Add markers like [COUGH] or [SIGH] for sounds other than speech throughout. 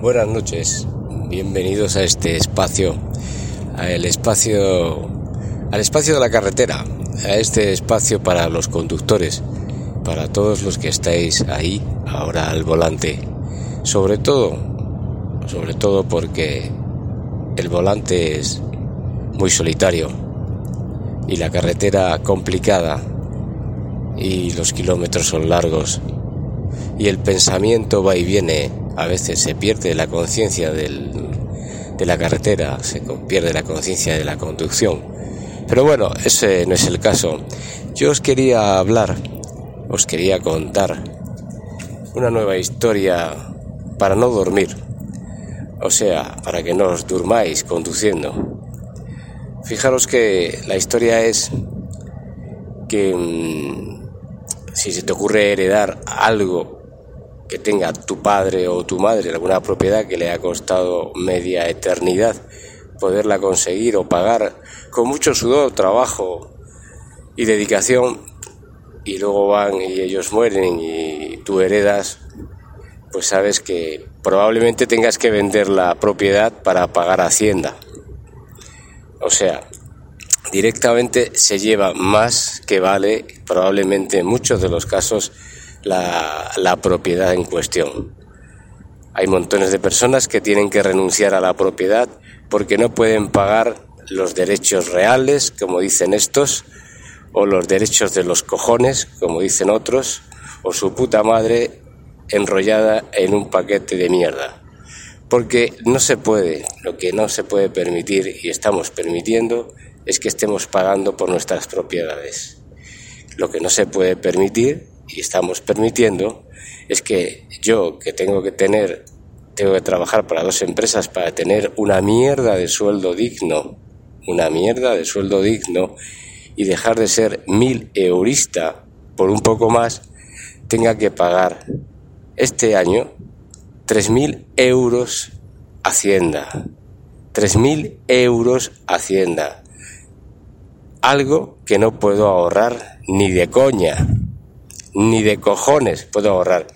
Buenas noches, bienvenidos a este espacio, al espacio, al espacio de la carretera, a este espacio para los conductores, para todos los que estáis ahí ahora al volante, sobre todo, sobre todo porque el volante es muy solitario y la carretera complicada y los kilómetros son largos y el pensamiento va y viene a veces se pierde la conciencia de la carretera, se pierde la conciencia de la conducción. Pero bueno, ese no es el caso. Yo os quería hablar, os quería contar una nueva historia para no dormir. O sea, para que no os durmáis conduciendo. Fijaros que la historia es que mm, si se te ocurre heredar algo que tenga tu padre o tu madre alguna propiedad que le ha costado media eternidad poderla conseguir o pagar con mucho sudor, trabajo y dedicación y luego van y ellos mueren y tú heredas, pues sabes que probablemente tengas que vender la propiedad para pagar Hacienda. O sea, directamente se lleva más que vale, probablemente en muchos de los casos, la, propiedad en cuestión. Hay montones de personas que tienen que renunciar a la propiedad porque no pueden pagar los derechos reales, como dicen estos, o los derechos de los cojones, como dicen otros, o su puta madre enrollada en un paquete de mierda. Porque no se puede, lo que no se puede permitir y estamos permitiendo es que estemos pagando por nuestras propiedades. Lo que no se puede permitir y estamos permitiendo es que yo, que tengo que tener, tengo que trabajar para dos empresas para tener una mierda de sueldo digno, una mierda de sueldo digno y dejar de ser mil eurista por un poco más, tenga que pagar este año tres mil euros Hacienda. Tres mil euros Hacienda. Algo que no puedo ahorrar ni de coña ni de cojones puedo ahorrar.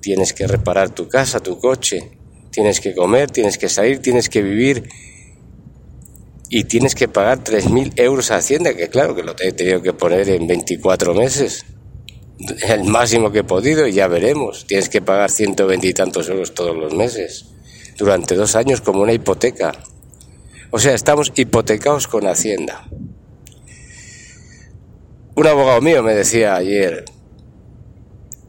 Tienes que reparar tu casa, tu coche, tienes que comer, tienes que salir, tienes que vivir y tienes que pagar 3.000 euros a Hacienda, que claro que lo he tenido que poner en 24 meses, el máximo que he podido y ya veremos. Tienes que pagar 120 y tantos euros todos los meses, durante dos años como una hipoteca. O sea, estamos hipotecados con Hacienda. Un abogado mío me decía ayer,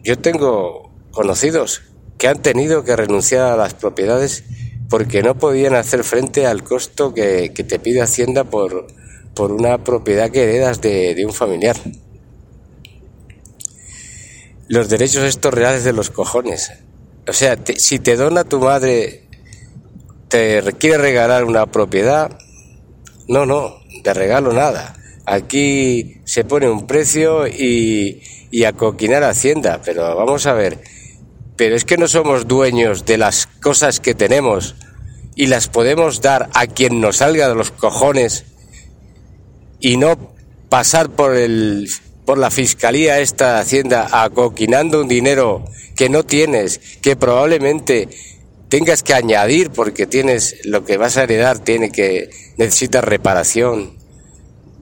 yo tengo conocidos que han tenido que renunciar a las propiedades porque no podían hacer frente al costo que, te pide Hacienda por, por una propiedad que heredas de, un familiar. Los derechos estos reales de los cojones. O sea, si te dona tu madre, te quiere regalar una propiedad, no, no, de regalo nada Aquí se pone un precio y, y a Hacienda, pero vamos a ver, pero es que no somos dueños de las cosas que tenemos y las podemos dar a quien nos salga de los cojones y no pasar por el por la fiscalía esta Hacienda acoquinando un dinero que no tienes, que probablemente tengas que añadir porque tienes lo que vas a heredar tiene que necesita reparación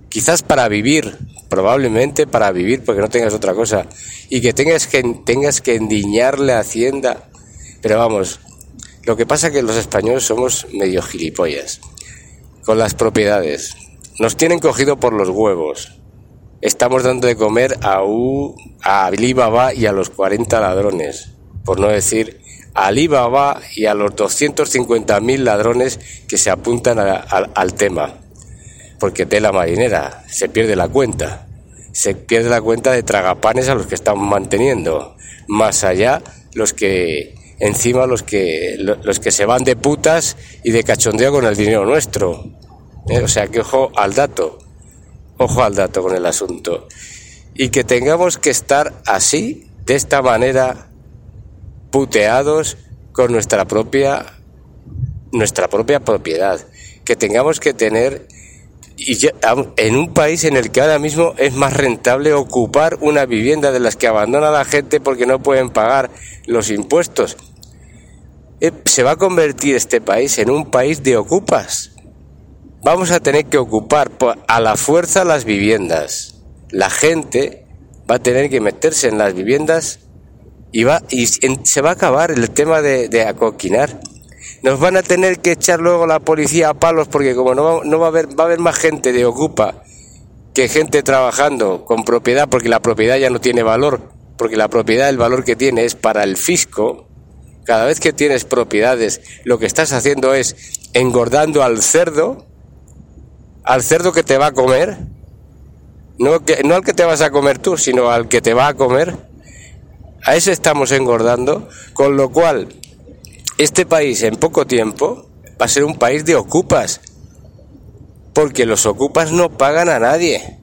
quizás para vivir, probablemente para vivir porque no tengas otra cosa, y que tengas que, tengas que endiñarle a Hacienda. Pero vamos, lo que pasa es que los españoles somos medio gilipollas con las propiedades. Nos tienen cogido por los huevos. Estamos dando de comer a, U, a Alibaba y a los 40 ladrones, por no decir a Alibaba y a los 250.000 ladrones que se apuntan al tema porque tela marinera, se pierde la cuenta. Se pierde la cuenta de tragapanes a los que estamos manteniendo, más allá los que encima los que los que se van de putas y de cachondeo con el dinero nuestro. ¿eh? O sea que ojo al dato, ojo al dato con el asunto. Y que tengamos que estar así, de esta manera, puteados con nuestra propia nuestra propia propiedad, que tengamos que tener y en un país en el que ahora mismo es más rentable ocupar una vivienda de las que abandona la gente porque no pueden pagar los impuestos. Eh, se va a convertir este país en un país de ocupas. Vamos a tener que ocupar a la fuerza las viviendas. La gente va a tener que meterse en las viviendas y, va, y se va a acabar el tema de, de acoquinar nos van a tener que echar luego la policía a palos porque como no, no va a haber va a haber más gente de ocupa que gente trabajando con propiedad porque la propiedad ya no tiene valor porque la propiedad el valor que tiene es para el fisco. Cada vez que tienes propiedades lo que estás haciendo es engordando al cerdo al cerdo que te va a comer no, que, no al que te vas a comer tú sino al que te va a comer. A ese estamos engordando con lo cual este país en poco tiempo va a ser un país de ocupas, porque los ocupas no pagan a nadie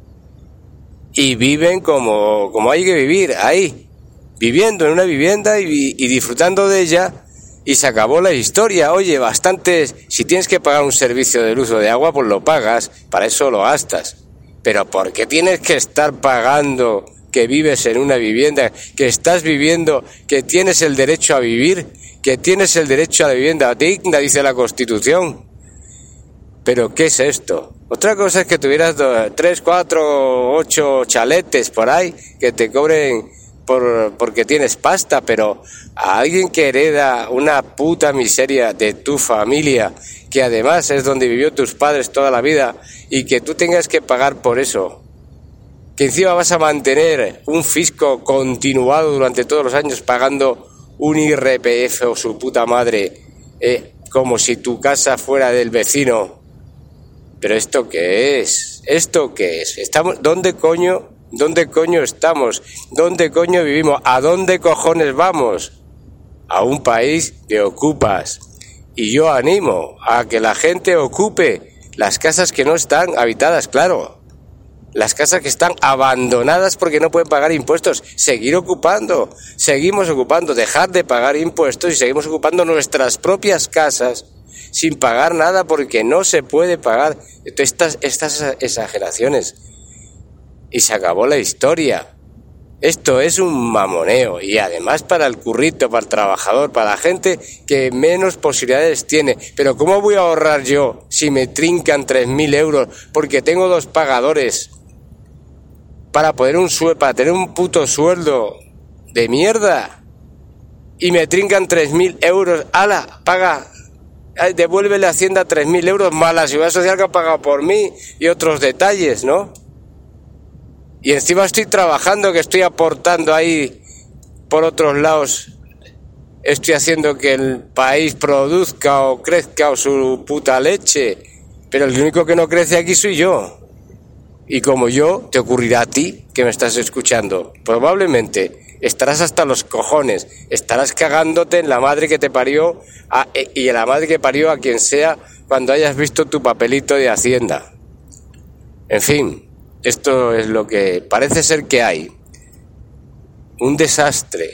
y viven como, como hay que vivir, ahí, viviendo en una vivienda y, y disfrutando de ella y se acabó la historia. Oye, bastantes, si tienes que pagar un servicio de luz o de agua, pues lo pagas, para eso lo gastas. Pero ¿por qué tienes que estar pagando que vives en una vivienda, que estás viviendo, que tienes el derecho a vivir que tienes el derecho a la vivienda digna, dice la Constitución. Pero ¿qué es esto? Otra cosa es que tuvieras tres, cuatro, ocho chaletes por ahí que te cobren por, porque tienes pasta, pero a alguien que hereda una puta miseria de tu familia, que además es donde vivió tus padres toda la vida, y que tú tengas que pagar por eso, que encima vas a mantener un fisco continuado durante todos los años pagando un IRPF o su puta madre, eh, como si tu casa fuera del vecino. Pero esto qué es? ¿Esto qué es? Estamos ¿dónde coño? ¿Dónde coño estamos? ¿Dónde coño vivimos? ¿A dónde cojones vamos? A un país que ocupas. Y yo animo a que la gente ocupe las casas que no están habitadas, claro, las casas que están abandonadas porque no pueden pagar impuestos, seguir ocupando, seguimos ocupando, dejar de pagar impuestos y seguimos ocupando nuestras propias casas sin pagar nada porque no se puede pagar estas, estas exageraciones. Y se acabó la historia. Esto es un mamoneo y además para el currito, para el trabajador, para la gente que menos posibilidades tiene. Pero ¿cómo voy a ahorrar yo si me trincan 3.000 euros porque tengo dos pagadores? Para poder un para tener un puto sueldo de mierda y me trincan 3.000 euros, ala, paga, devuelve la hacienda 3.000 euros más la seguridad social que ha pagado por mí y otros detalles, ¿no? Y encima estoy trabajando, que estoy aportando ahí por otros lados, estoy haciendo que el país produzca o crezca o su puta leche, pero el único que no crece aquí soy yo. Y como yo, te ocurrirá a ti que me estás escuchando. Probablemente estarás hasta los cojones, estarás cagándote en la madre que te parió e, y en la madre que parió a quien sea cuando hayas visto tu papelito de Hacienda. En fin, esto es lo que parece ser que hay. Un desastre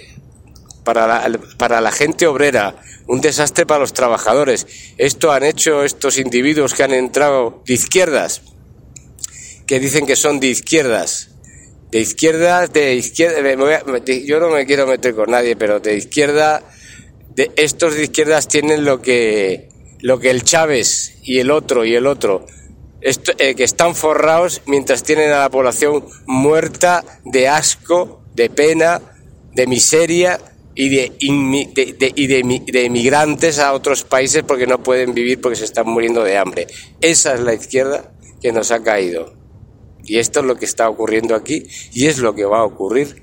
para la, para la gente obrera, un desastre para los trabajadores. Esto han hecho estos individuos que han entrado de izquierdas, que dicen que son de izquierdas. De izquierdas, de izquierda, yo no me quiero meter con nadie, pero de izquierda, de, estos de izquierdas tienen lo que, lo que el Chávez y el otro y el otro, eh, que están forrados mientras tienen a la población muerta de asco, de pena, de miseria y de, de, y de, de, emigrantes a otros países porque no pueden vivir porque se están muriendo de hambre. Esa es la izquierda que nos ha caído. Y esto es lo que está ocurriendo aquí y es lo que va a ocurrir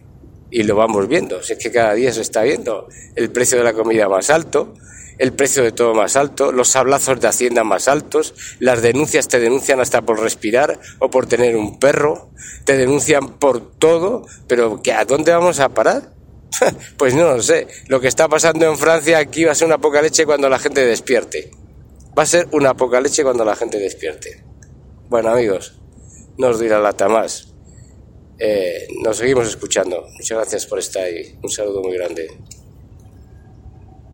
y lo vamos viendo. es que cada día se está viendo el precio de la comida más alto, el precio de todo más alto, los sablazos de Hacienda más altos, las denuncias te denuncian hasta por respirar o por tener un perro, te denuncian por todo, pero ¿a dónde vamos a parar? [LAUGHS] pues no lo sé. Lo que está pasando en Francia aquí va a ser una poca leche cuando la gente despierte. Va a ser una poca leche cuando la gente despierte. Bueno, amigos, no os dirá lata más. Eh, nos seguimos escuchando. Muchas gracias por estar ahí. Un saludo muy grande.